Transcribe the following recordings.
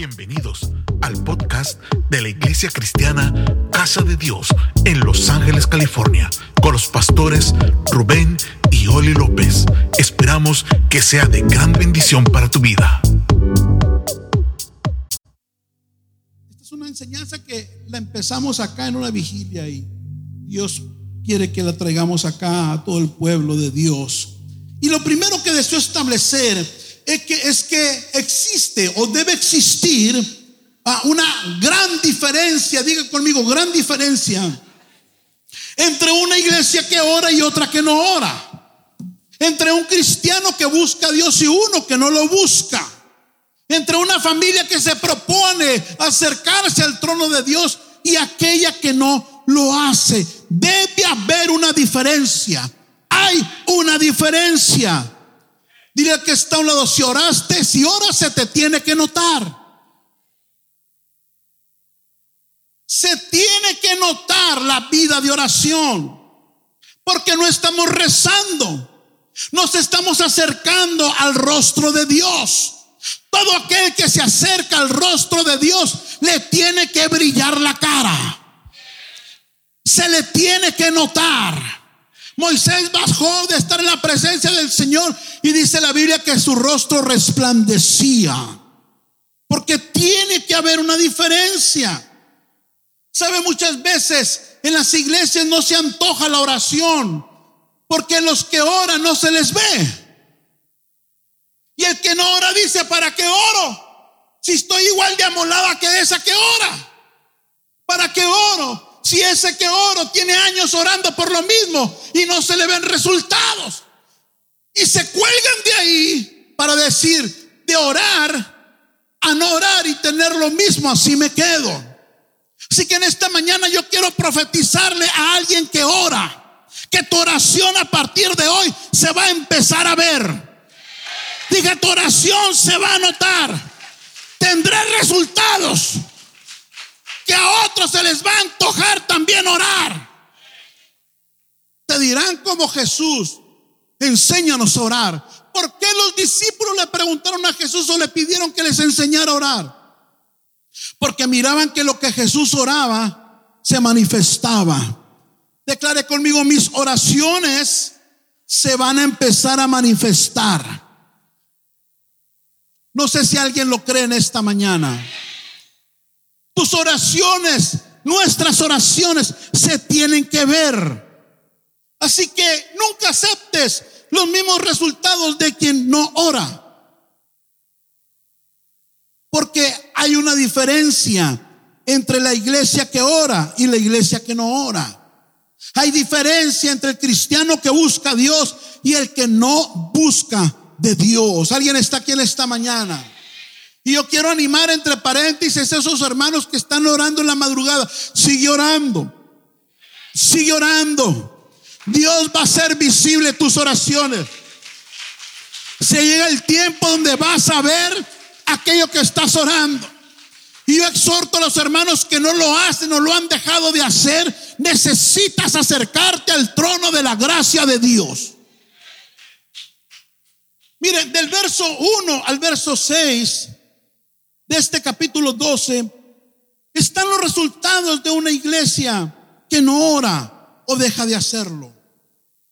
Bienvenidos al podcast de la Iglesia Cristiana Casa de Dios en Los Ángeles, California, con los pastores Rubén y Oli López. Esperamos que sea de gran bendición para tu vida. Esta es una enseñanza que la empezamos acá en una vigilia y Dios quiere que la traigamos acá a todo el pueblo de Dios. Y lo primero que deseo establecer es que, es que existe o debe existir ah, una gran diferencia, diga conmigo, gran diferencia entre una iglesia que ora y otra que no ora. Entre un cristiano que busca a Dios y uno que no lo busca. Entre una familia que se propone acercarse al trono de Dios y aquella que no lo hace. Debe haber una diferencia. Hay una diferencia. Dile que está a un lado, si oraste, si oras se te tiene que notar. Se tiene que notar la vida de oración. Porque no estamos rezando. Nos estamos acercando al rostro de Dios. Todo aquel que se acerca al rostro de Dios le tiene que brillar la cara. Se le tiene que notar. Moisés bajó de estar en la presencia del Señor y dice la Biblia que su rostro resplandecía. Porque tiene que haber una diferencia. Sabe, muchas veces en las iglesias no se antoja la oración porque los que oran no se les ve. Y el que no ora dice, ¿para qué oro? Si estoy igual de amolada que esa que ora. ¿Para qué oro? Si ese que oro tiene años orando por lo mismo y no se le ven resultados? Y se cuelgan de ahí para decir, de orar a no orar y tener lo mismo, así me quedo. Así que en esta mañana yo quiero profetizarle a alguien que ora, que tu oración a partir de hoy se va a empezar a ver. Diga, tu oración se va a notar. Tendré resultados que a otros se les va a antojar también orar. Te dirán como Jesús, enséñanos a orar. ¿Por qué los discípulos le preguntaron a Jesús o le pidieron que les enseñara a orar? Porque miraban que lo que Jesús oraba se manifestaba. Declare conmigo, mis oraciones se van a empezar a manifestar. No sé si alguien lo cree en esta mañana. Tus oraciones, nuestras oraciones se tienen que ver. Así que nunca aceptes los mismos resultados de quien no ora. Porque hay una diferencia entre la iglesia que ora y la iglesia que no ora. Hay diferencia entre el cristiano que busca a Dios y el que no busca de Dios. ¿Alguien está aquí en esta mañana? Y yo quiero animar entre paréntesis a esos hermanos que están orando en la madrugada. Sigue orando. Sigue orando. Dios va a hacer visible tus oraciones. Se llega el tiempo donde vas a ver aquello que estás orando. Y yo exhorto a los hermanos que no lo hacen o lo han dejado de hacer. Necesitas acercarte al trono de la gracia de Dios. Miren, del verso 1 al verso 6 de este capítulo 12 están los resultados de una iglesia que no ora o deja de hacerlo.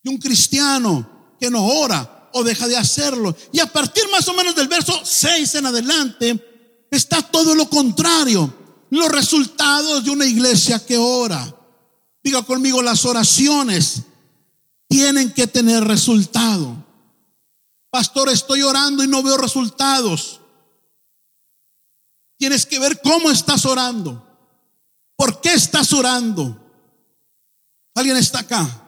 De un cristiano que no ora o deja de hacerlo. Y a partir más o menos del verso 6 en adelante está todo lo contrario. Los resultados de una iglesia que ora. Diga conmigo, las oraciones tienen que tener resultado. Pastor, estoy orando y no veo resultados. Tienes que ver cómo estás orando. ¿Por qué estás orando? ¿Alguien está acá?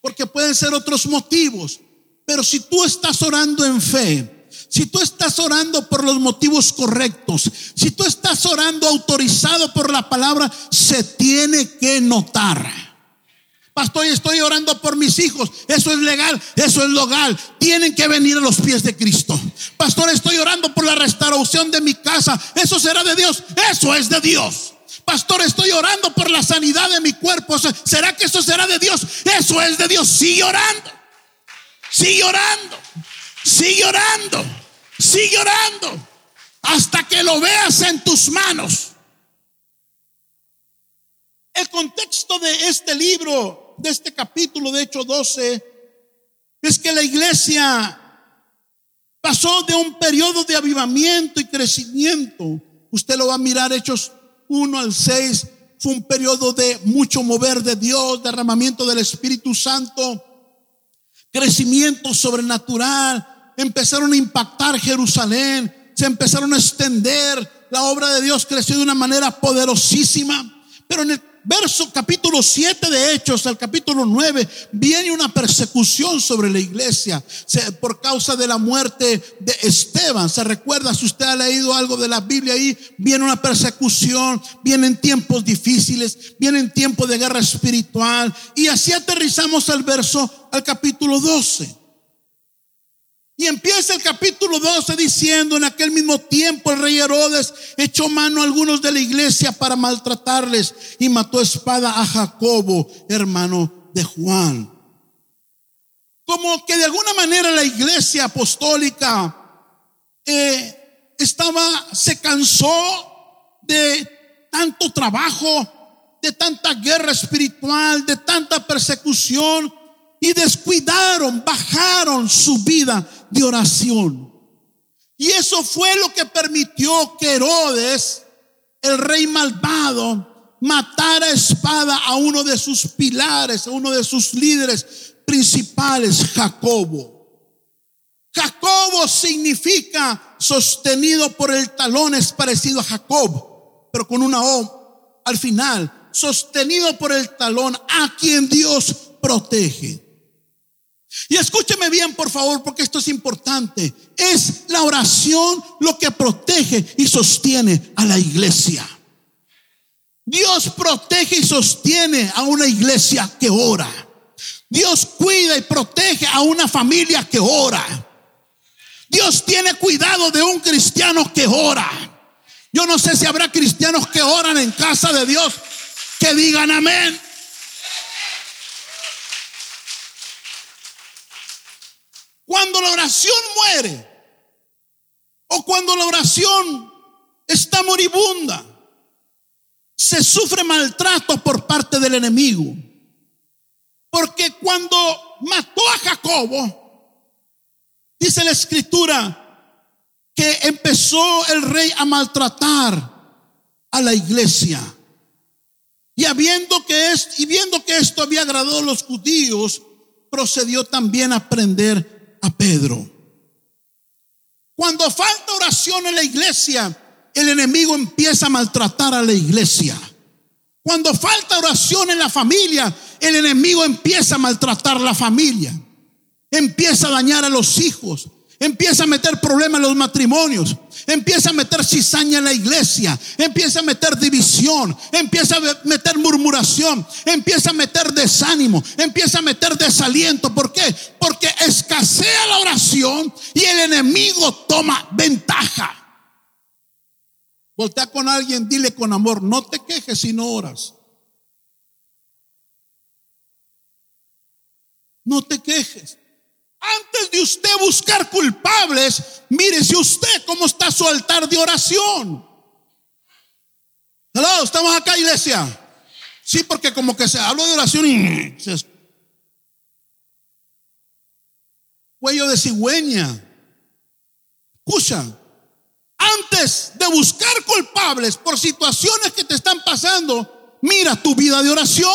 Porque pueden ser otros motivos. Pero si tú estás orando en fe, si tú estás orando por los motivos correctos, si tú estás orando autorizado por la palabra, se tiene que notar. Pastor, estoy orando por mis hijos. Eso es legal, eso es legal. Tienen que venir a los pies de Cristo. Pastor, estoy orando por la restauración de mi casa. Eso será de Dios. Eso es de Dios. Pastor, estoy orando por la sanidad de mi cuerpo. ¿Será que eso será de Dios? Eso es de Dios. Sigue orando. Sigue orando. Sigue orando. Sigue orando. Hasta que lo veas en tus manos. El contexto de este libro, de este capítulo de Hechos 12, es que la iglesia pasó de un periodo de avivamiento y crecimiento. Usted lo va a mirar Hechos 1 al 6. Fue un periodo de mucho mover de Dios, derramamiento del Espíritu Santo, crecimiento sobrenatural. Empezaron a impactar Jerusalén, se empezaron a extender. La obra de Dios creció de una manera poderosísima. Pero en el verso capítulo 7 de Hechos al capítulo 9 viene una persecución sobre la iglesia por causa de la muerte de Esteban. ¿Se recuerda si usted ha leído algo de la Biblia ahí? Viene una persecución, vienen tiempos difíciles, vienen tiempos de guerra espiritual y así aterrizamos al verso al capítulo 12. Y empieza el capítulo 12 diciendo, en aquel mismo tiempo el rey Herodes echó mano a algunos de la iglesia para maltratarles y mató espada a Jacobo, hermano de Juan. Como que de alguna manera la iglesia apostólica eh, estaba, se cansó de tanto trabajo, de tanta guerra espiritual, de tanta persecución y descuidaron, bajaron su vida de oración. Y eso fue lo que permitió que Herodes, el rey malvado, matara a espada a uno de sus pilares, a uno de sus líderes principales, Jacobo. Jacobo significa sostenido por el talón, es parecido a Jacob, pero con una O al final, sostenido por el talón a quien Dios protege. Y escúcheme bien, por favor, porque esto es importante. Es la oración lo que protege y sostiene a la iglesia. Dios protege y sostiene a una iglesia que ora. Dios cuida y protege a una familia que ora. Dios tiene cuidado de un cristiano que ora. Yo no sé si habrá cristianos que oran en casa de Dios que digan amén. Cuando la oración muere o cuando la oración está moribunda, se sufre maltrato por parte del enemigo. Porque cuando mató a Jacobo, dice la escritura, que empezó el rey a maltratar a la iglesia. Y habiendo que es, y viendo que esto había agradado a los judíos, procedió también a prender a Pedro. Cuando falta oración en la iglesia, el enemigo empieza a maltratar a la iglesia. Cuando falta oración en la familia, el enemigo empieza a maltratar a la familia. Empieza a dañar a los hijos. Empieza a meter problemas en los matrimonios. Empieza a meter cizaña en la iglesia. Empieza a meter división. Empieza a meter murmuración. Empieza a meter desánimo. Empieza a meter desaliento. ¿Por qué? Porque escasea la oración y el enemigo toma ventaja. Voltea con alguien, dile con amor, no te quejes si no oras. No te quejes. Antes de usted buscar culpables, mírese usted cómo está su altar de oración. Hello, estamos acá, iglesia. Sí, porque como que se habla de oración y cuello de cigüeña. Escucha, antes de buscar culpables por situaciones que te están pasando, mira tu vida de oración.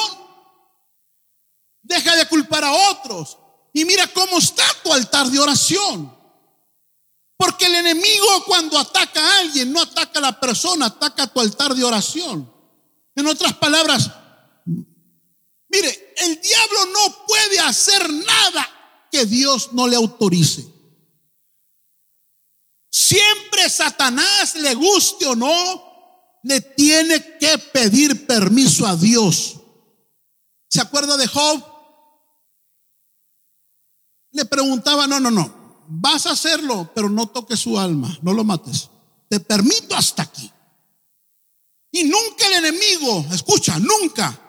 Deja de culpar a otros. Y mira cómo está tu altar de oración. Porque el enemigo cuando ataca a alguien, no ataca a la persona, ataca a tu altar de oración. En otras palabras, mire, el diablo no puede hacer nada que Dios no le autorice. Siempre Satanás, le guste o no, le tiene que pedir permiso a Dios. ¿Se acuerda de Job? Le preguntaba, no, no, no, vas a hacerlo, pero no toques su alma, no lo mates. Te permito hasta aquí. Y nunca el enemigo, escucha, nunca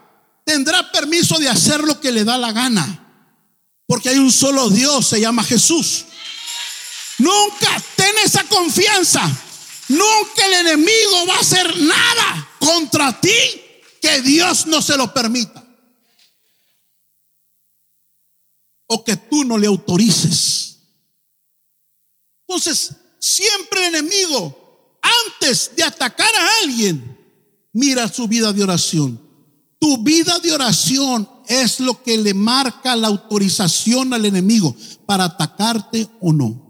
tendrá permiso de hacer lo que le da la gana. Porque hay un solo Dios, se llama Jesús. Nunca ten esa confianza. Nunca el enemigo va a hacer nada contra ti que Dios no se lo permita. O que tú no le autorices. Entonces, siempre el enemigo, antes de atacar a alguien, mira su vida de oración. Tu vida de oración es lo que le marca la autorización al enemigo para atacarte o no.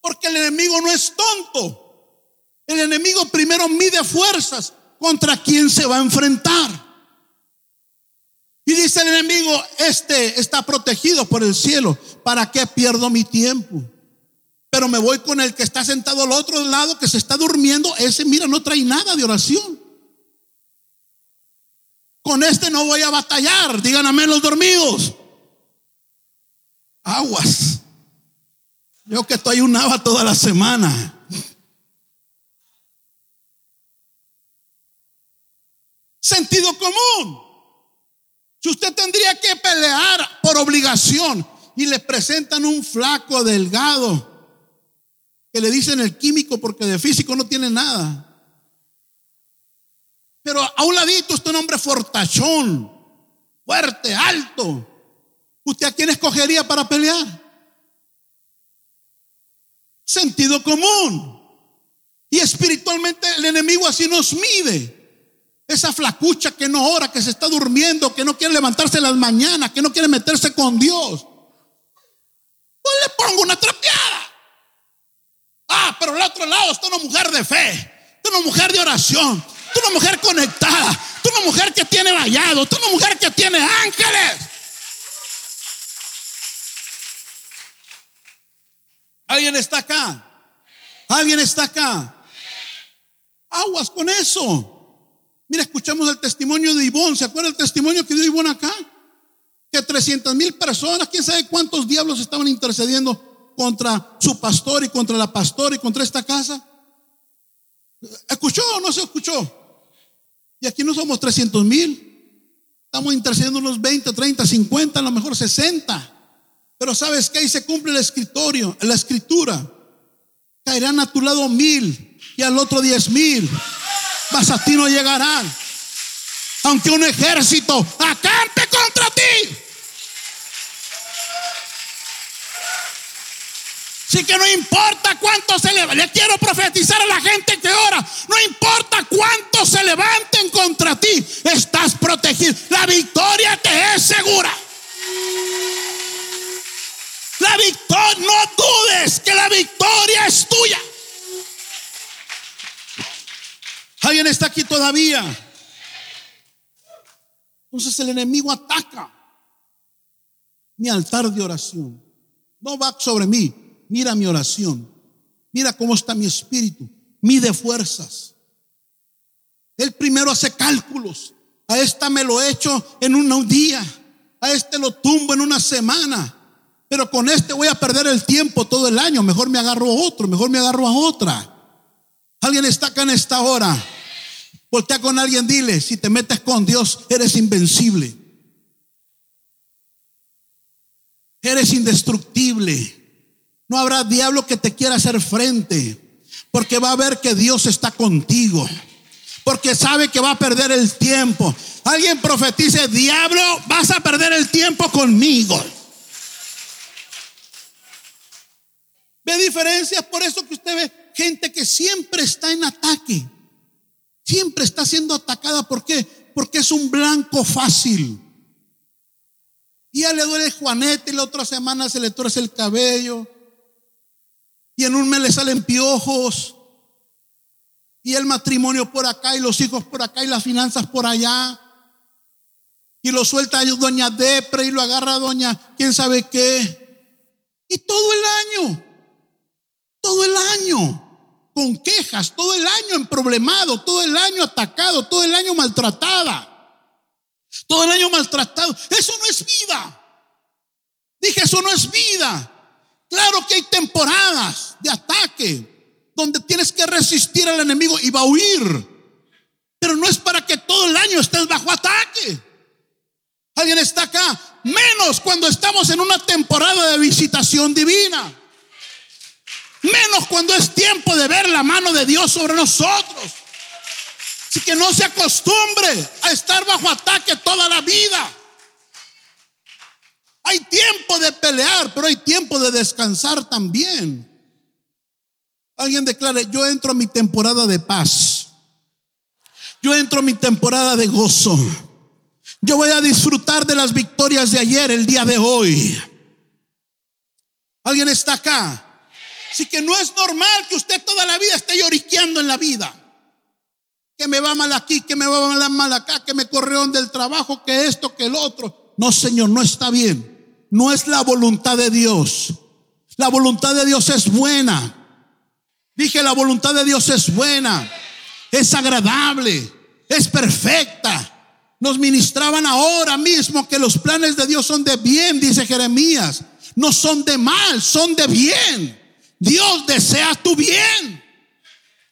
Porque el enemigo no es tonto. El enemigo primero mide fuerzas contra quien se va a enfrentar. Y dice el enemigo, este está protegido por el cielo. ¿Para qué pierdo mi tiempo? Pero me voy con el que está sentado al otro lado, que se está durmiendo. Ese, mira, no trae nada de oración. Con este no voy a batallar. Digan amén los dormidos. Aguas. Yo que estoy unaba toda la semana. Sentido común. Si usted tendría que pelear por obligación y le presentan un flaco delgado que le dicen el químico porque de físico no tiene nada. Pero a un ladito usted un hombre fortachón, fuerte, alto. ¿Usted a quién escogería para pelear? Sentido común. Y espiritualmente el enemigo así nos mide. Esa flacucha que no ora, que se está durmiendo, que no quiere levantarse las mañanas, que no quiere meterse con Dios. Pues le pongo una trapeada. Ah, pero al otro lado está una mujer de fe, está una mujer de oración, Tú una mujer conectada. Una mujer que tiene vallado. Una mujer que tiene ángeles. Alguien está acá. Alguien está acá. Aguas con eso. Mira, escuchamos el testimonio de Ivón. ¿Se acuerda el testimonio que dio Ivón acá? Que 300 mil personas, quién sabe cuántos diablos estaban intercediendo contra su pastor y contra la pastora y contra esta casa. ¿Escuchó o no se escuchó? Y aquí no somos 300 mil. Estamos intercediendo unos 20, 30, 50, a lo mejor 60. Pero ¿sabes qué? Ahí se cumple el escritorio, la escritura. Caerán a tu lado mil y al otro diez mil. Mas a ti no llegarán. Aunque un ejército acampe contra ti. Así que no importa cuánto se levante. Le quiero profetizar a la gente que ora. No importa cuánto se levanten contra ti. Estás protegido. La victoria te es segura. La victoria, no dudes que la victoria es tuya. ¿Alguien está aquí todavía? Entonces el enemigo ataca mi altar de oración. No va sobre mí, mira mi oración, mira cómo está mi espíritu, mide fuerzas. Él primero hace cálculos. A esta me lo echo en un día, a este lo tumbo en una semana. Pero con este voy a perder el tiempo todo el año. Mejor me agarro a otro, mejor me agarro a otra. Alguien está acá en esta hora. Voltea con alguien, dile, si te metes con Dios, eres invencible. Eres indestructible. No habrá diablo que te quiera hacer frente, porque va a ver que Dios está contigo, porque sabe que va a perder el tiempo. Alguien profetice, diablo, vas a perder el tiempo conmigo. ¿Ve diferencias? Por eso que usted ve gente que siempre está en ataque, siempre está siendo atacada. ¿Por qué? Porque es un blanco fácil. Y ya le duele Juanete y la otra semana se le torce el cabello y en un mes le salen piojos. Y el matrimonio por acá y los hijos por acá y las finanzas por allá. Y lo suelta doña Depre y lo agarra doña quién sabe qué. Y todo el año, todo el año con quejas, todo el año en problemado, todo el año atacado, todo el año maltratada. Todo el año maltratado. Eso no es vida. Dije, eso no es vida. Claro que hay temporadas de ataque donde tienes que resistir al enemigo y va a huir. Pero no es para que todo el año estés bajo ataque. ¿Alguien está acá? Menos cuando estamos en una temporada de visitación divina. Menos cuando es tiempo de ver la mano de Dios sobre nosotros. Así que no se acostumbre a estar bajo ataque toda la vida. Hay tiempo de pelear, pero hay tiempo de descansar también. Alguien declare, yo entro a mi temporada de paz. Yo entro a mi temporada de gozo. Yo voy a disfrutar de las victorias de ayer, el día de hoy. ¿Alguien está acá? Así que no es normal que usted toda la vida esté lloriqueando en la vida. Que me va mal aquí, que me va mal acá, que me corrieron del trabajo, que esto, que el otro. No, Señor, no está bien no es la voluntad de Dios. La voluntad de Dios es buena. Dije, la voluntad de Dios es buena, es agradable, es perfecta. Nos ministraban ahora mismo que los planes de Dios son de bien, dice Jeremías. No son de mal, son de bien. Dios desea tu bien.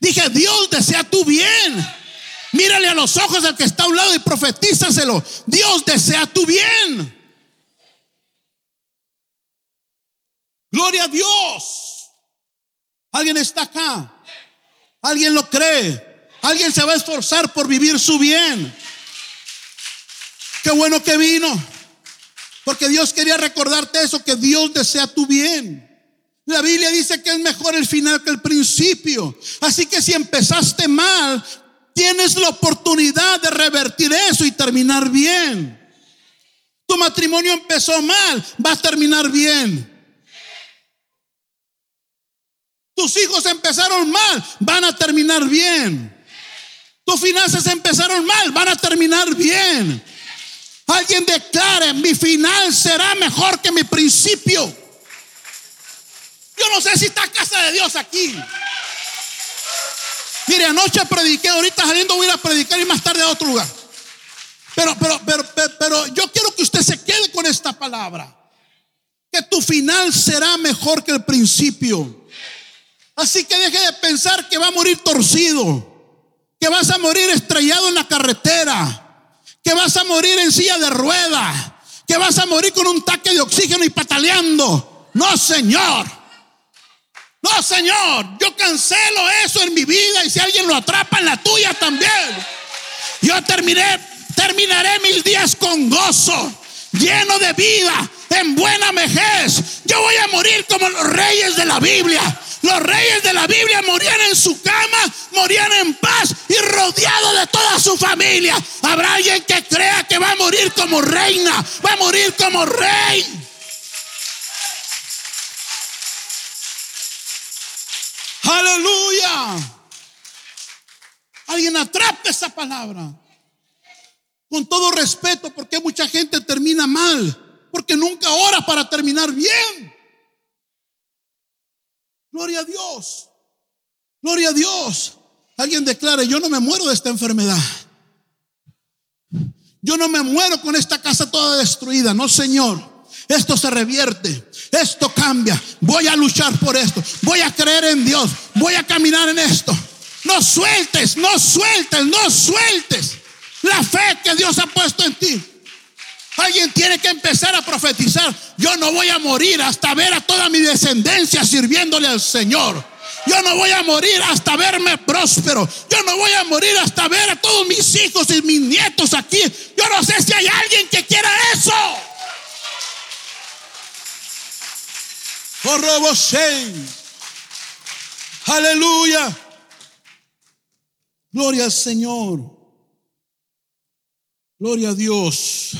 Dije, Dios desea tu bien. Mírale a los ojos al que está a un lado y profetízaselo. Dios desea tu bien. Gloria a Dios. Alguien está acá. Alguien lo cree. Alguien se va a esforzar por vivir su bien. Qué bueno que vino. Porque Dios quería recordarte eso, que Dios desea tu bien. La Biblia dice que es mejor el final que el principio. Así que si empezaste mal, tienes la oportunidad de revertir eso y terminar bien. Tu matrimonio empezó mal, va a terminar bien. Tus hijos empezaron mal, van a terminar bien. Tus finanzas empezaron mal, van a terminar bien. Alguien declare, mi final será mejor que mi principio. Yo no sé si está casa de Dios aquí. Mire, anoche prediqué, ahorita saliendo voy a a predicar y más tarde a otro lugar. Pero, pero, pero, pero, pero yo quiero que usted se quede con esta palabra. Que tu final será mejor que el principio. Así que deje de pensar que va a morir torcido, que vas a morir estrellado en la carretera, que vas a morir en silla de rueda, que vas a morir con un taque de oxígeno y pataleando. No, Señor. No, Señor. Yo cancelo eso en mi vida y si alguien lo atrapa en la tuya también. Yo terminé, terminaré mis días con gozo, lleno de vida, en buena vejez. Yo voy a morir como los reyes de la Biblia los reyes de la Biblia morían en su cama, morían en paz y rodeados de toda su familia. Habrá alguien que crea que va a morir como reina, va a morir como rey. Aleluya. Alguien atrape esa palabra. Con todo respeto, porque mucha gente termina mal, porque nunca ora para terminar bien. Gloria a Dios. Gloria a Dios. Alguien declare, yo no me muero de esta enfermedad. Yo no me muero con esta casa toda destruida. No, Señor. Esto se revierte. Esto cambia. Voy a luchar por esto. Voy a creer en Dios. Voy a caminar en esto. No sueltes, no sueltes, no sueltes la fe que Dios ha puesto en ti. Alguien tiene que empezar a profetizar. Yo no voy a morir hasta ver a toda mi descendencia sirviéndole al Señor. Yo no voy a morir hasta verme próspero. Yo no voy a morir hasta ver a todos mis hijos y mis nietos aquí. Yo no sé si hay alguien que quiera eso. Aleluya. Gloria al Señor. Gloria a Dios.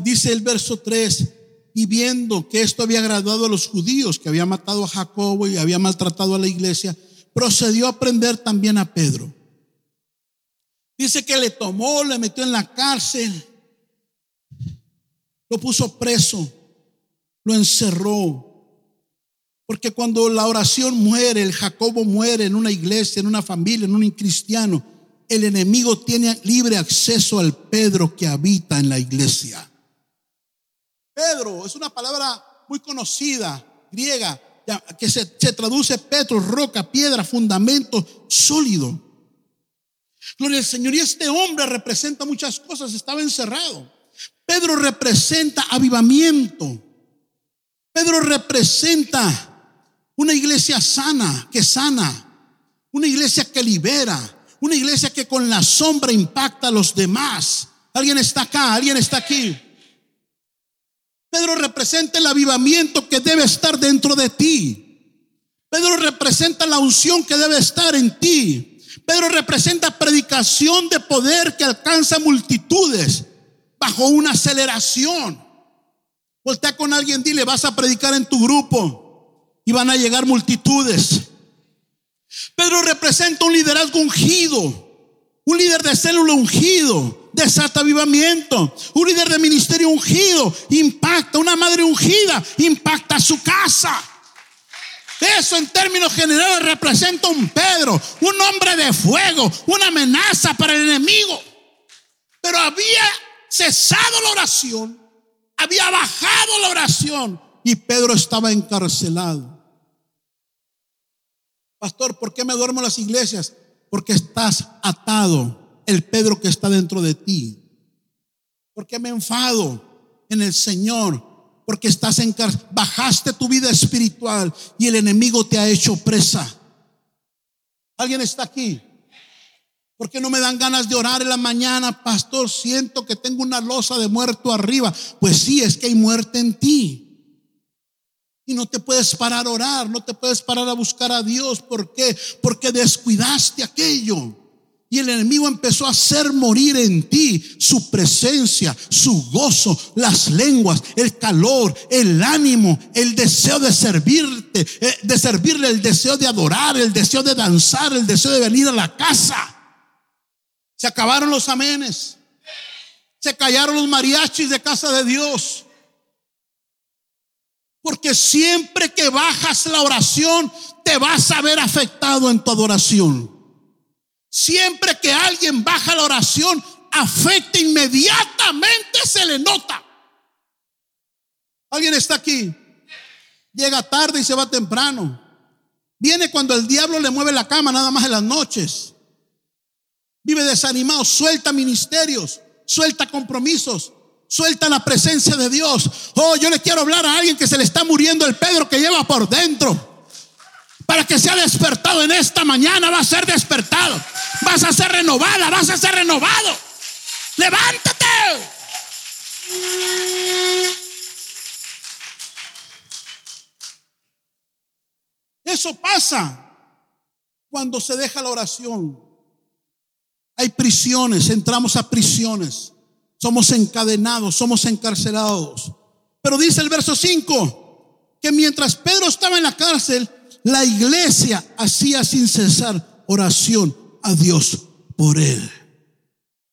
Dice el verso 3, y viendo que esto había agradado a los judíos, que había matado a Jacobo y había maltratado a la iglesia, procedió a prender también a Pedro. Dice que le tomó, le metió en la cárcel, lo puso preso, lo encerró. Porque cuando la oración muere, el Jacobo muere en una iglesia, en una familia, en un cristiano, el enemigo tiene libre acceso al Pedro que habita en la iglesia. Pedro es una palabra muy conocida, griega, que se, traduce Petro, roca, piedra, fundamento sólido. Gloria al Señor. Y este hombre representa muchas cosas, estaba encerrado. Pedro representa avivamiento. Pedro representa Una iglesia sana, que sana. Una iglesia que libera. Una iglesia que con la sombra impacta a los demás. Alguien está acá, alguien está aquí. Pedro representa el avivamiento que debe estar dentro de ti. Pedro representa la unción que debe estar en ti. Pedro representa predicación de poder que alcanza multitudes bajo una aceleración. Voltea con alguien, dile, vas a predicar en tu grupo y van a llegar multitudes. Pedro representa un liderazgo ungido, un líder de célula ungido, desata avivamiento, un líder de ministerio ungido, impacta, una madre ungida, impacta su casa. Eso en términos generales representa un Pedro, un hombre de fuego, una amenaza para el enemigo. Pero había cesado la oración, había bajado la oración y Pedro estaba encarcelado. Pastor, ¿por qué me duermo en las iglesias? Porque estás atado, el Pedro que está dentro de ti. Porque me enfado en el Señor porque estás en bajaste tu vida espiritual y el enemigo te ha hecho presa. ¿Alguien está aquí? ¿Por qué no me dan ganas de orar en la mañana, pastor? Siento que tengo una losa de muerto arriba. Pues sí, es que hay muerte en ti. Y no te puedes parar a orar, no te puedes parar a buscar a Dios. ¿Por qué? Porque descuidaste aquello. Y el enemigo empezó a hacer morir en ti su presencia, su gozo, las lenguas, el calor, el ánimo, el deseo de servirte, eh, de servirle, el deseo de adorar, el deseo de danzar, el deseo de venir a la casa. Se acabaron los amenes. Se callaron los mariachis de casa de Dios. Porque siempre que bajas la oración, te vas a ver afectado en tu adoración. Siempre que alguien baja la oración, afecta inmediatamente, se le nota. ¿Alguien está aquí? Llega tarde y se va temprano. Viene cuando el diablo le mueve la cama nada más en las noches. Vive desanimado, suelta ministerios, suelta compromisos, suelta la presencia de Dios. Oh, yo le quiero hablar a alguien que se le está muriendo el Pedro que lleva por dentro para que sea despertado en esta mañana, va a ser despertado. Vas a ser renovada, vas a ser renovado. Levántate. Eso pasa cuando se deja la oración. Hay prisiones, entramos a prisiones, somos encadenados, somos encarcelados. Pero dice el verso 5 que mientras Pedro estaba en la cárcel, la iglesia hacía sin cesar oración a Dios por él.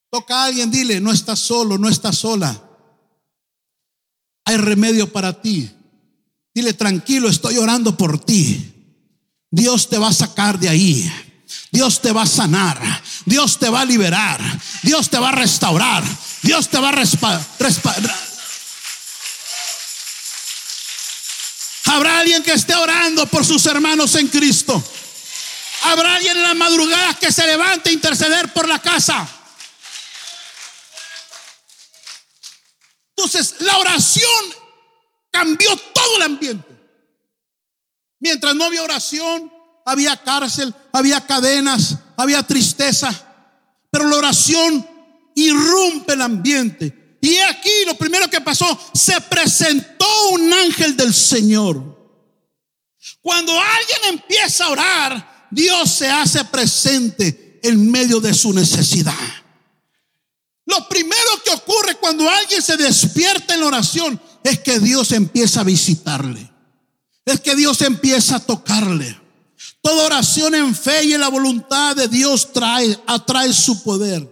Toca a alguien, dile, no estás solo, no estás sola. Hay remedio para ti. Dile, tranquilo, estoy orando por ti. Dios te va a sacar de ahí. Dios te va a sanar. Dios te va a liberar. Dios te va a restaurar. Dios te va a respaldar. Habrá alguien que esté orando por sus hermanos en Cristo. Habrá alguien en las madrugadas que se levante a interceder por la casa. Entonces, la oración cambió todo el ambiente. Mientras no había oración, había cárcel, había cadenas, había tristeza. Pero la oración irrumpe el ambiente. Y aquí lo primero que pasó, se presentó un ángel del Señor. Cuando alguien empieza a orar, Dios se hace presente en medio de su necesidad. Lo primero que ocurre cuando alguien se despierta en la oración es que Dios empieza a visitarle. Es que Dios empieza a tocarle. Toda oración en fe y en la voluntad de Dios trae, atrae su poder.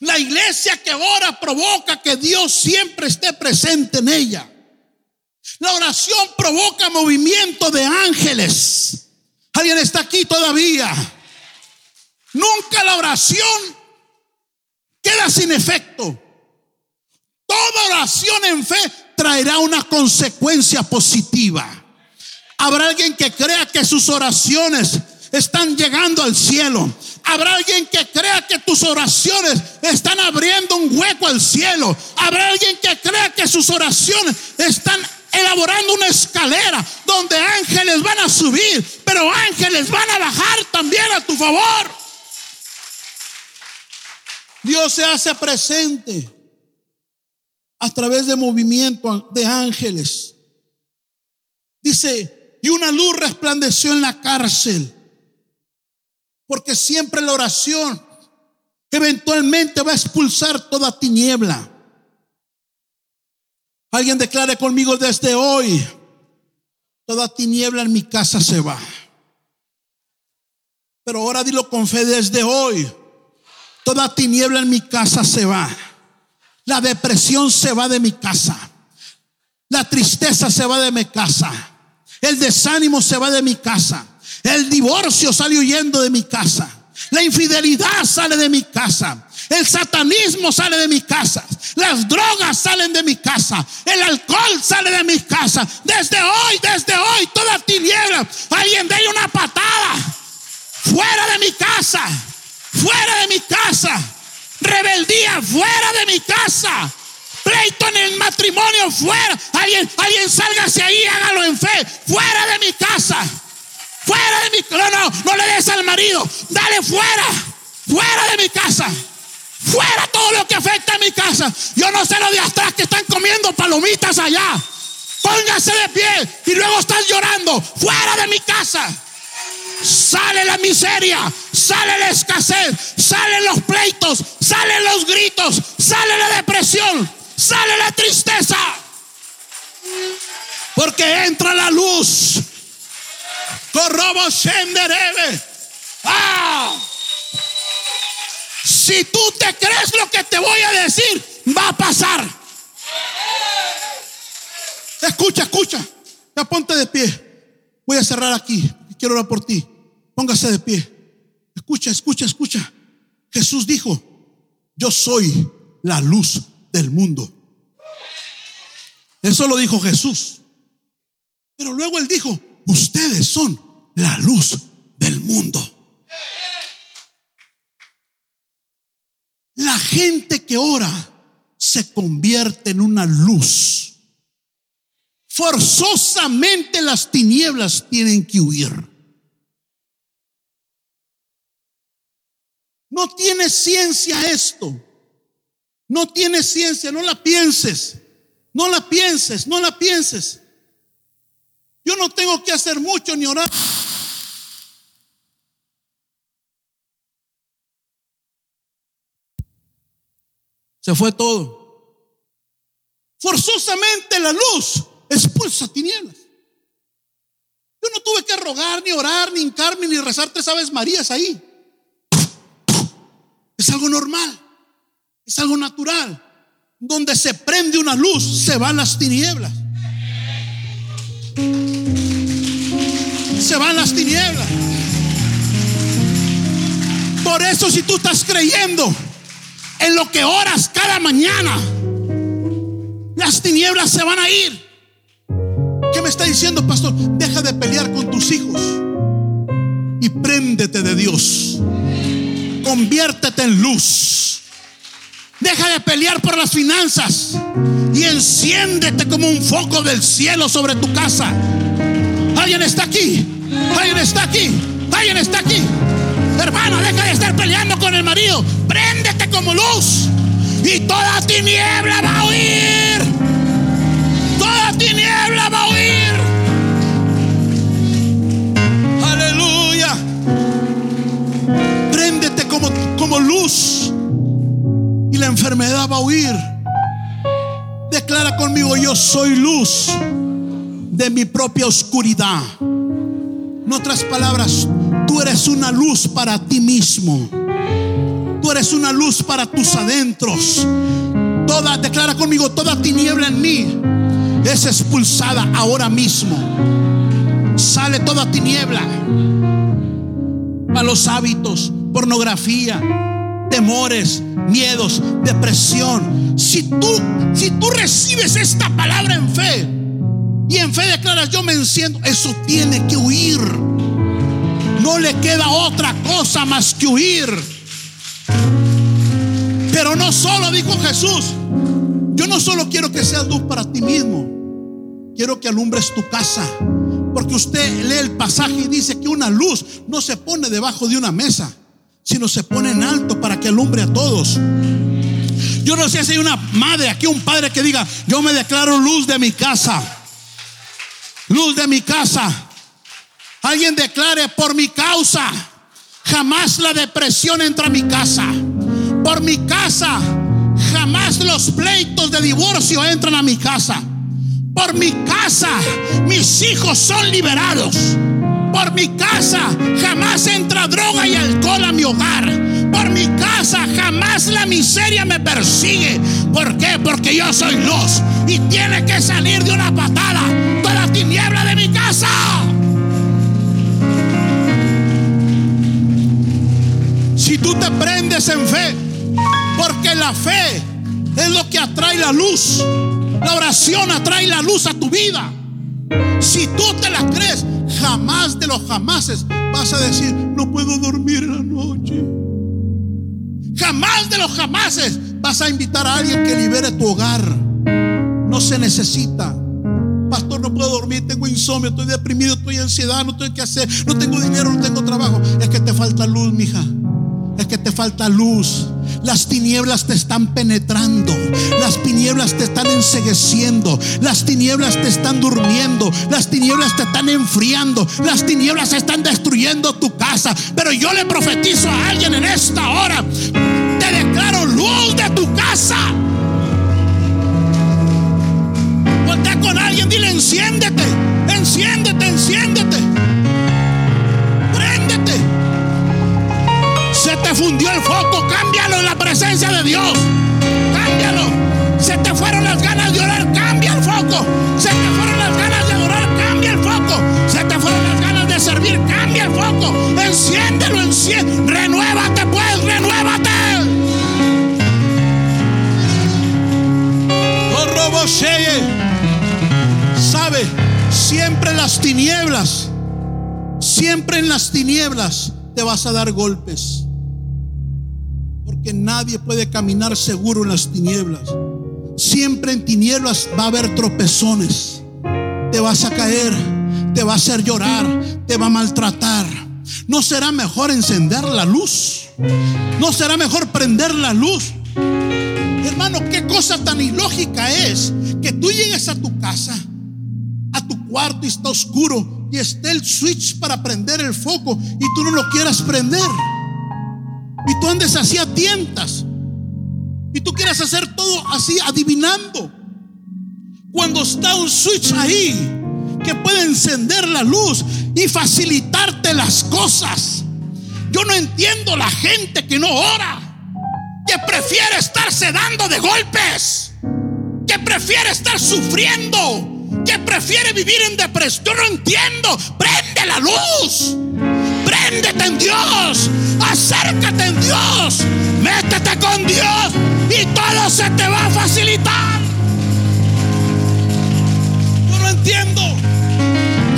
La iglesia que ora provoca que Dios siempre esté presente en ella. La oración provoca movimiento de ángeles. ¿Alguien está aquí todavía? Nunca la oración queda sin efecto. Toda oración en fe traerá una consecuencia positiva. Habrá alguien que crea que sus oraciones están llegando al cielo. Habrá alguien que crea que tus oraciones están abriendo un hueco al cielo. Habrá alguien que crea que sus oraciones están elaborando una escalera donde ángeles van a subir, pero ángeles van a bajar también a tu favor. Dios se hace presente a través de movimiento de ángeles. Dice, y una luz resplandeció en la cárcel, porque siempre la oración eventualmente va a expulsar toda tiniebla. Alguien declare conmigo desde hoy, toda tiniebla en mi casa se va. Pero ahora dilo con fe desde hoy, toda tiniebla en mi casa se va. La depresión se va de mi casa. La tristeza se va de mi casa. El desánimo se va de mi casa. El divorcio sale huyendo de mi casa. La infidelidad sale de mi casa. El satanismo sale de mi casa. Las drogas salen de mi casa. El alcohol sale de mi casa. Desde hoy, desde hoy, toda tiniebla. Alguien dé una patada. Fuera de mi casa. Fuera de mi casa. Rebeldía fuera de mi casa. Pleito en el matrimonio fuera. Alguien, alguien sálgase ahí, hágalo en fe. Fuera de mi casa. Fuera de mi No, no, no le des al marido. Dale fuera. Fuera de mi casa. Fuera todo lo que afecta a mi casa. Yo no sé lo de atrás que están comiendo palomitas allá. Póngase de pie y luego estás llorando. Fuera de mi casa. Sale la miseria, sale la escasez, salen los pleitos, salen los gritos, sale la depresión, sale la tristeza. Porque entra la luz. Corrobo Shenderebe. Ah. Si tú te crees lo que te voy a decir, va a pasar. Escucha, escucha. Ya ponte de pie. Voy a cerrar aquí. Quiero orar por ti. Póngase de pie. Escucha, escucha, escucha. Jesús dijo, yo soy la luz del mundo. Eso lo dijo Jesús. Pero luego él dijo, ustedes son la luz del mundo. La gente que ora se convierte en una luz. Forzosamente las tinieblas tienen que huir. No tiene ciencia esto. No tiene ciencia, no la pienses. No la pienses, no la pienses. Yo no tengo que hacer mucho ni orar. Se fue todo. Forzosamente la luz expulsa tinieblas. Yo no tuve que rogar, ni orar, ni hincarme, ni rezar tres aves marías ahí. Es algo normal, es algo natural. Donde se prende una luz, se van las tinieblas. Se van las tinieblas. Por eso si tú estás creyendo en lo que oras cada mañana, las tinieblas se van a ir. ¿Qué me está diciendo, pastor? Deja de pelear con tus hijos y préndete de Dios. Conviértete en luz. Deja de pelear por las finanzas y enciéndete como un foco del cielo sobre tu casa. Alguien está aquí. Alguien está aquí. Alguien está aquí. Hermano, deja de estar peleando con el marido. Préndete como luz. Y toda tiniebla va a huir. Toda tiniebla va a huir. Enfermedad va a huir. Declara conmigo, yo soy luz de mi propia oscuridad. En otras palabras, tú eres una luz para ti mismo. Tú eres una luz para tus adentros. Toda, declara conmigo, toda tiniebla en mí es expulsada ahora mismo. Sale toda tiniebla. Malos hábitos, pornografía, temores, miedos, depresión. Si tú, si tú recibes esta palabra en fe, y en fe declaras, yo me enciendo. Eso tiene que huir. No le queda otra cosa más que huir. Pero no solo, dijo Jesús, yo no solo quiero que seas luz para ti mismo. quiero que alumbres tu casa. Porque usted lee el pasaje y dice que una luz no se pone debajo de una mesa, sino se pone en alto para que alumbre a todos. Yo no sé si hay una madre aquí, un padre que diga, yo me declaro luz de mi casa. Luz de mi casa. Alguien declare por mi causa. Jamás la depresión entra a mi casa. Por mi casa. Jamás los pleitos de divorcio entran a mi casa. Por mi casa. Mis hijos son liberados. Por mi casa jamás entra droga y alcohol a mi hogar. Por mi casa jamás la miseria me persigue. ¿Por qué? Porque yo soy luz y tiene que salir de una patada toda la tiniebla de mi casa. Si tú te prendes en fe, porque la fe es lo que atrae la luz. La oración atrae la luz a tu vida. Si tú te la crees, jamás de los jamases vas a decir, no puedo dormir en la noche. Jamás de los jamases vas a invitar a alguien que libere tu hogar. No se necesita. Pastor, no puedo dormir, tengo insomnio, estoy deprimido, estoy ansiedad, no tengo que hacer, no tengo dinero, no tengo trabajo. Es que te falta luz, mija. Es que te falta luz. Las tinieblas te están penetrando. Las tinieblas te están ensegueciendo. Las tinieblas te están durmiendo. Las tinieblas te están enfriando. Las tinieblas están destruyendo tu casa. Pero yo le profetizo a alguien en esta hora. Te declaro luz de tu casa. Voltea con alguien, dile enciéndete. Enciéndete, enciéndete. Te fundió el foco, cámbialo en la presencia de Dios. Cámbialo. Se te fueron las ganas de orar, cambia el foco. Se te fueron las ganas de adorar, cambia el foco. Se te fueron las ganas de servir, cambia el foco. Enciéndelo, enciende. Renuévate, pues, renuévate. Oh, Sabe, siempre en las tinieblas, siempre en las tinieblas te vas a dar golpes nadie puede caminar seguro en las tinieblas. Siempre en tinieblas va a haber tropezones. Te vas a caer, te va a hacer llorar, te va a maltratar. ¿No será mejor encender la luz? ¿No será mejor prender la luz? Hermano, qué cosa tan ilógica es que tú llegues a tu casa, a tu cuarto y está oscuro y esté el switch para prender el foco y tú no lo quieras prender. Y tú andes así a tientas. Y tú quieres hacer todo así adivinando. Cuando está un switch ahí que puede encender la luz y facilitarte las cosas. Yo no entiendo la gente que no ora. Que prefiere estarse dando de golpes. Que prefiere estar sufriendo. Que prefiere vivir en depresión. Yo no entiendo. Prende la luz. Préndete en Dios. Acércate en Dios. Métete con Dios. Y todo se te va a facilitar. Yo no entiendo.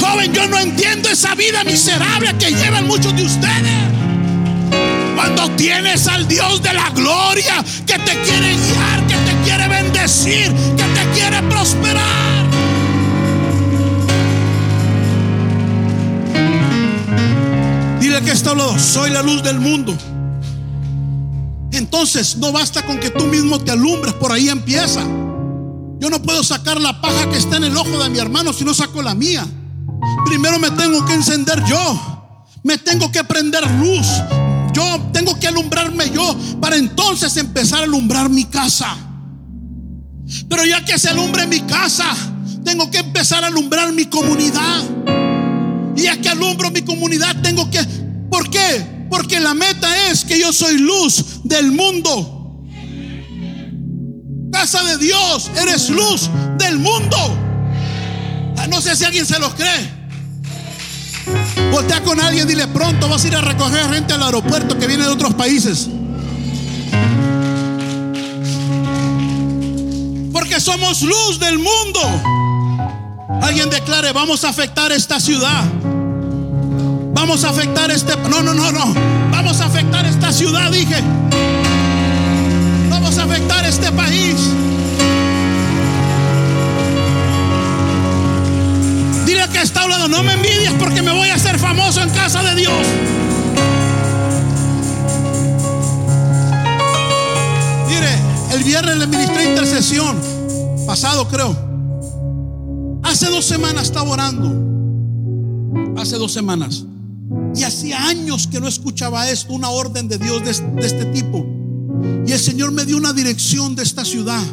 Joven, yo no entiendo esa vida miserable que llevan muchos de ustedes. Cuando tienes al Dios de la gloria que te quiere guiar, que te quiere bendecir, que te quiere prosperar. Dile que está soy la luz del mundo. Entonces no basta con que tú mismo te alumbres, por ahí empieza. Yo no puedo sacar la paja que está en el ojo de mi hermano si no saco la mía. Primero me tengo que encender yo. Me tengo que prender luz. Yo tengo que alumbrarme yo para entonces empezar a alumbrar mi casa. Pero ya que se alumbre mi casa, tengo que empezar a alumbrar mi comunidad. Y ya que alumbro mi comunidad, tengo que... ¿Por qué? Porque la meta es que yo soy luz del mundo. Casa de Dios, eres luz del mundo. Ah, no sé si alguien se los cree. Voltea con alguien, dile pronto vas a ir a recoger gente al aeropuerto que viene de otros países. Porque somos luz del mundo. Alguien declare, vamos a afectar esta ciudad. Vamos a afectar este... No, no, no, no. Vamos a afectar esta ciudad, dije. Vamos a afectar este país. lado, no me envidies porque me voy a hacer famoso en casa de Dios. Mire, el viernes le ministré intercesión, pasado creo. Hace dos semanas estaba orando. Hace dos semanas. Y hacía años que no escuchaba esto, una orden de Dios de, este tipo. Y el Señor me dio una dirección de esta ciudad.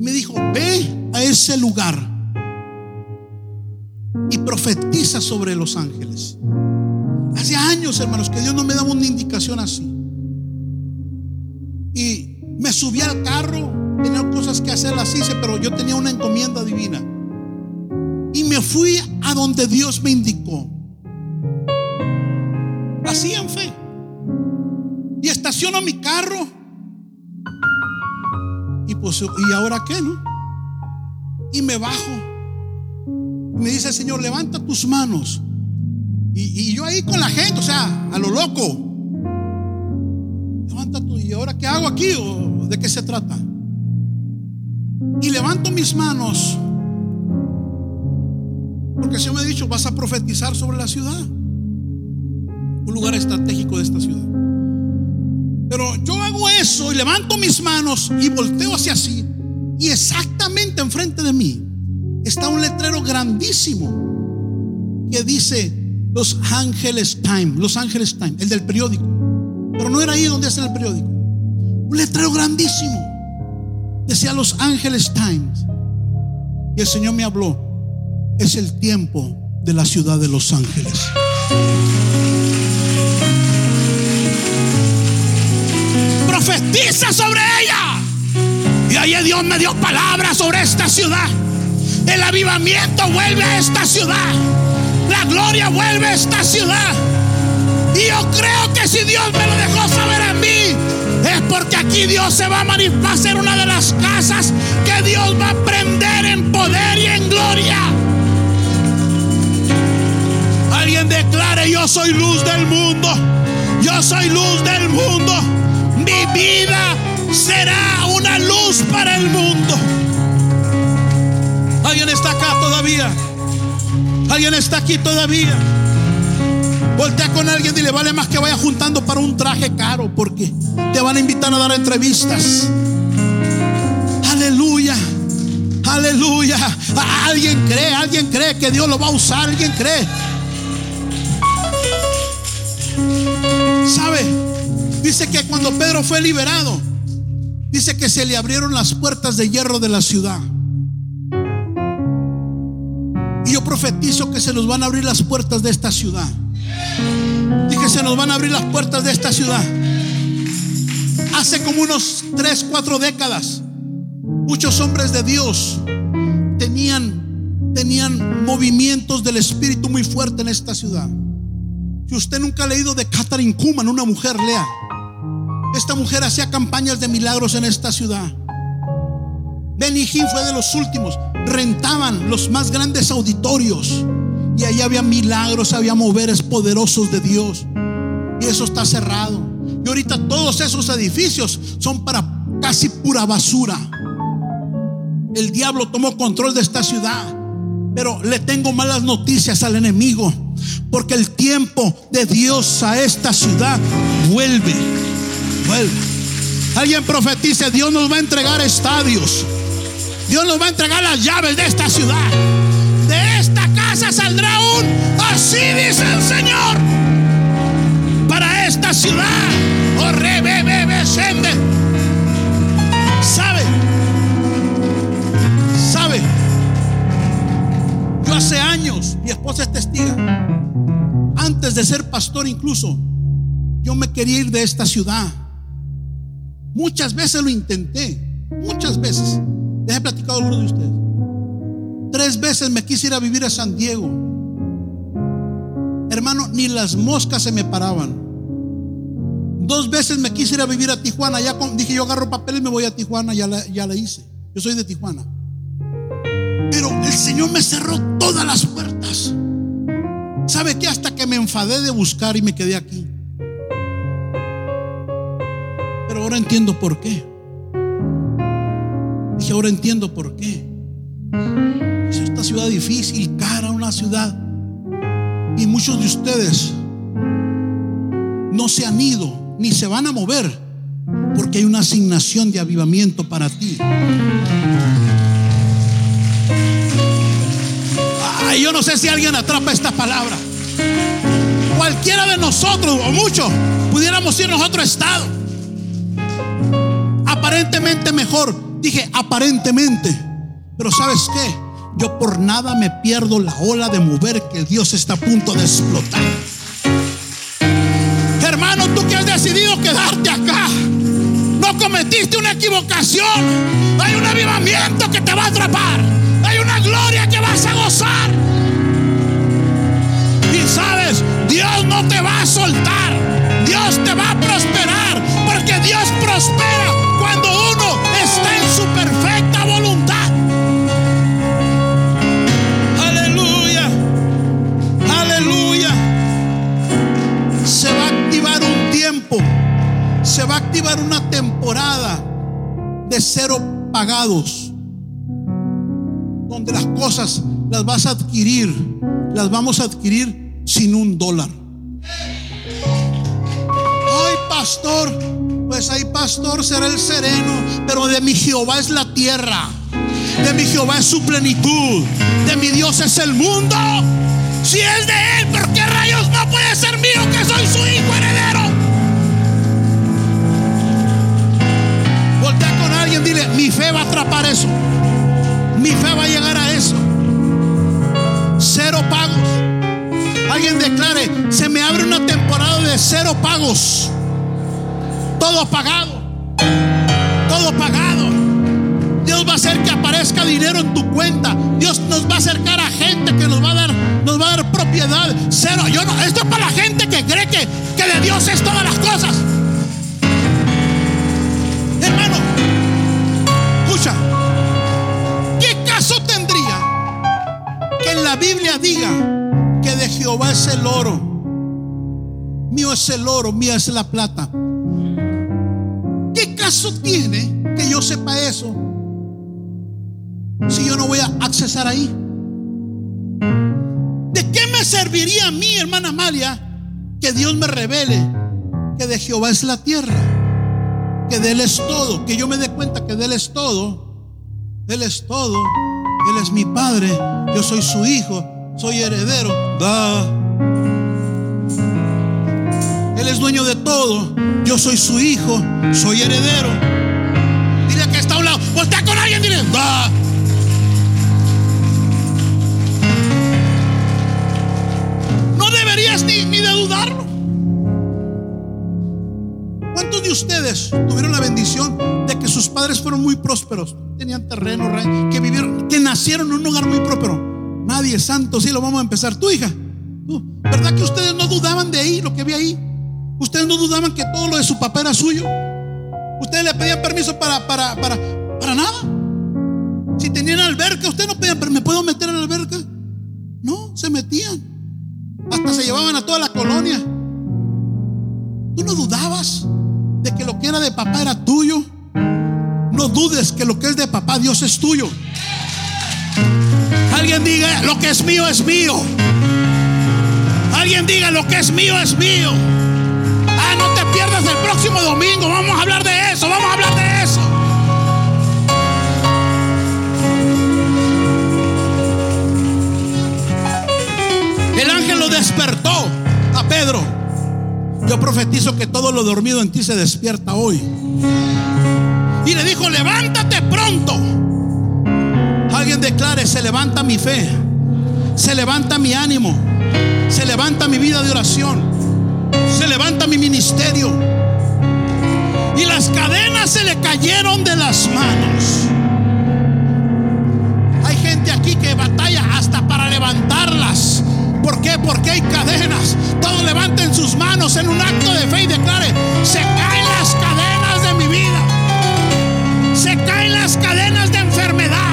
Me dijo, ve a ese lugar y profetiza sobre los ángeles. Hace años, hermanos, que Dios no me daba una indicación así. Y me subí al carro, tenía cosas que hacer así, pero yo tenía una encomienda divina. Y me fui a donde Dios me indicó. Así en fe. Y estaciono mi carro. Y pues, ¿y ahora qué, no? Y me bajo. Y me dice el Señor, levanta tus manos. Y, yo ahí con la gente, o sea, a lo loco. Levanta tu, ¿y ahora qué hago aquí? ¿O de qué se trata? Y levanto mis manos. Porque el Señor me ha dicho, vas a profetizar sobre la ciudad. Un lugar estratégico de esta ciudad. Pero yo hago eso y levanto mis manos y volteo hacia así. Y exactamente enfrente de mí está un letrero grandísimo que dice Los Ángeles Time, Los Ángeles Time, el del periódico. Pero no era ahí donde hace el periódico. Un letrero grandísimo. Decía Los Ángeles Times. Y el Señor me habló. Es el tiempo de la ciudad de Los Ángeles. Profetiza sobre ella. Y ahí Dios me dio palabras sobre esta ciudad. El avivamiento vuelve a esta ciudad. La gloria vuelve a esta ciudad. Y yo creo que si Dios me lo dejó saber a mí, es porque aquí Dios se va a manifestar, ser una de las casas que Dios va a prender en poder y en gloria. Alguien declare, yo soy luz del mundo. Yo soy luz del mundo. Mi vida será una luz para el mundo. ¿Alguien está acá todavía? ¿Alguien está aquí todavía? Voltea con alguien y le vale más que vaya juntando para un traje caro porque te van a invitar a dar entrevistas. Aleluya. Aleluya. Alguien cree, alguien cree que Dios lo va a usar, alguien cree. Dice que cuando Pedro fue liberado, dice que se le abrieron las puertas de hierro de la ciudad. Y yo profetizo que se nos van a abrir las puertas de esta ciudad. Dije, se nos van a abrir las puertas de esta ciudad. Hace como unos 3, 4 décadas, muchos hombres de Dios tenían, tenían movimientos del Espíritu muy fuerte en esta ciudad. Si usted nunca ha leído de Catherine Kuhlman, una mujer, lea. Esta mujer hacía campañas de milagros en esta ciudad. Hinn fue de los últimos. Rentaban los más grandes auditorios. Y ahí había milagros, había moveres poderosos de Dios. Y eso está cerrado. Y ahorita todos esos edificios son para casi pura basura. El diablo tomó control de esta ciudad. Pero le tengo malas noticias al enemigo. Porque el tiempo de Dios a esta ciudad vuelve. Vuelve. Alguien profetice, Dios nos va a entregar estadios. Dios nos va a entregar las llaves de esta ciudad. De esta casa saldrá un, así dice el Señor, para esta ciudad. Oh, ¿Sabe? ¿Sabe? Yo hace años, mi esposa es testiga, antes de ser pastor incluso, yo me quería ir de esta ciudad. Muchas veces lo intenté, muchas veces. Les he platicado a algunos de ustedes. Tres veces me quise ir a vivir a San Diego. Hermano, ni las moscas se me paraban. Dos veces me quise ir a vivir a Tijuana. Ya dije, yo agarro papel y me voy a Tijuana. Ya la, ya la hice. Yo soy de Tijuana. Pero el Señor me cerró todas las puertas. ¿Sabe qué? Hasta que me enfadé de buscar y me quedé aquí. Pero ahora entiendo por qué. Dije, ahora entiendo por qué. Es esta ciudad difícil, cara, una ciudad Y muchos de ustedes no se han ido ni se van a mover porque hay una asignación de avivamiento para ti. Ay, yo no sé si alguien atrapa esta palabra. Cualquiera de nosotros o muchos pudiéramos irnos a otro estado. Aparentemente mejor. Dije aparentemente. Pero ¿sabes qué? Yo por nada me pierdo la ola de mover que Dios está a punto de explotar. Hermano, tú que has decidido quedarte acá, no cometiste una equivocación. Hay un avivamiento que te va a atrapar. Hay una gloria que vas a gozar. Y sabes, Dios no te va a soltar. Dios te va a prosperar. Porque Dios prospera Va a activar una temporada de cero pagados. Donde las cosas las vas a adquirir. Las vamos a adquirir sin un dólar. Ay, pastor. Pues ahí, pastor, será el sereno. Pero de mi Jehová es la tierra. De mi Jehová es su plenitud. De mi Dios es el mundo. Si es de Él, ¿por qué rayos no puede ser mío que soy su hijo heredero? Mi fe va a atrapar eso. Mi fe va a llegar a eso. Cero pagos. Alguien declare, se me abre una temporada de cero pagos. Todo pagado. Todo pagado. Dios va a hacer que aparezca dinero en tu cuenta. Dios nos va a acercar a gente que nos va a dar, nos va a dar propiedad. Cero. Yo no, esto es para la gente que cree que, que de Dios es todas las cosas. El oro? Mío es el oro, mía es la plata. ¿Qué caso tiene que yo sepa eso si yo no voy a accesar ahí? ¿De qué me serviría a mí, hermana Amalia, que Dios me revele que de Jehová es la tierra? Que de Él es todo, que yo me dé cuenta que de Él es todo. Él es todo. Él es mi padre. Yo soy su hijo. Soy heredero. Él es dueño de todo. Yo soy su hijo. Soy heredero. Dile que está a un lado. Voltea con alguien. Dile. Da. No deberías ni, ni de dudarlo. ¿Cuántos de ustedes tuvieron la bendición de que sus padres fueron muy prósperos? Tenían terreno, que vivieron, que nacieron en un lugar muy próspero. Nadie, santo, sí lo vamos a empezar. Tu hija, tú, ¿verdad que ustedes no dudaban de ahí, lo que vi ahí? Ustedes no dudaban que todo lo de su papá era suyo. Ustedes le pedían permiso para, para, para, para nada. Si tenían alberca, ustedes no pedían, pero ¿me puedo meter en la alberca? No, se metían. Hasta se llevaban a toda la colonia. ¿Tú no dudabas de que lo que era de papá era tuyo? No dudes que lo que es de papá, Dios es tuyo. Alguien diga, lo que es mío es mío. Alguien diga, lo que es mío es mío. Próximo domingo. Vamos a hablar de eso, vamos a hablar de eso. El ángel lo despertó a Pedro. Yo profetizo que todo lo dormido en ti se despierta hoy. Y le dijo, levántate pronto. Alguien declare, se levanta mi fe, se levanta mi ánimo, se levanta mi vida de oración, se levanta mi ministerio. Y las cadenas se le cayeron de las manos. Hay gente aquí que batalla hasta para levantarlas. ¿Por qué? Porque hay cadenas. Todos levanten sus manos en un acto de fe y declare, se caen las cadenas de mi vida. Se caen las cadenas de enfermedad.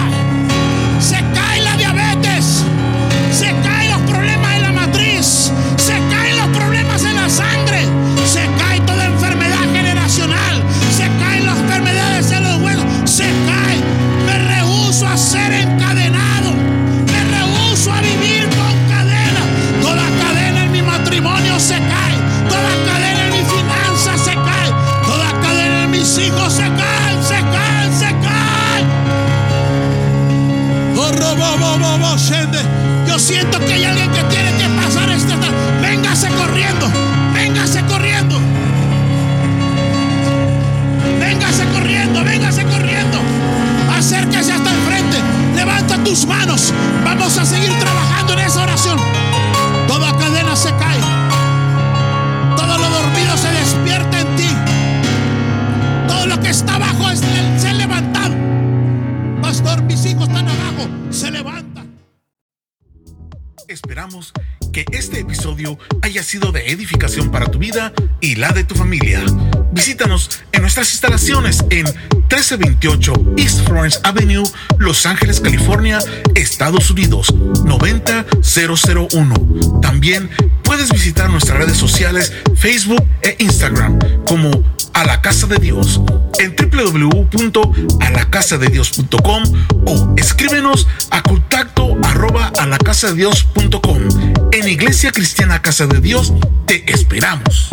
La de tu familia. Visítanos en nuestras instalaciones en 1328 East Florence Avenue, Los Ángeles, California, Estados Unidos 90001. También puedes visitar nuestras redes sociales Facebook e Instagram como a la casa de Dios en www.alacasadedios.com o escríbenos a contacto arroba a la de Dios.com. En Iglesia Cristiana Casa de Dios te esperamos.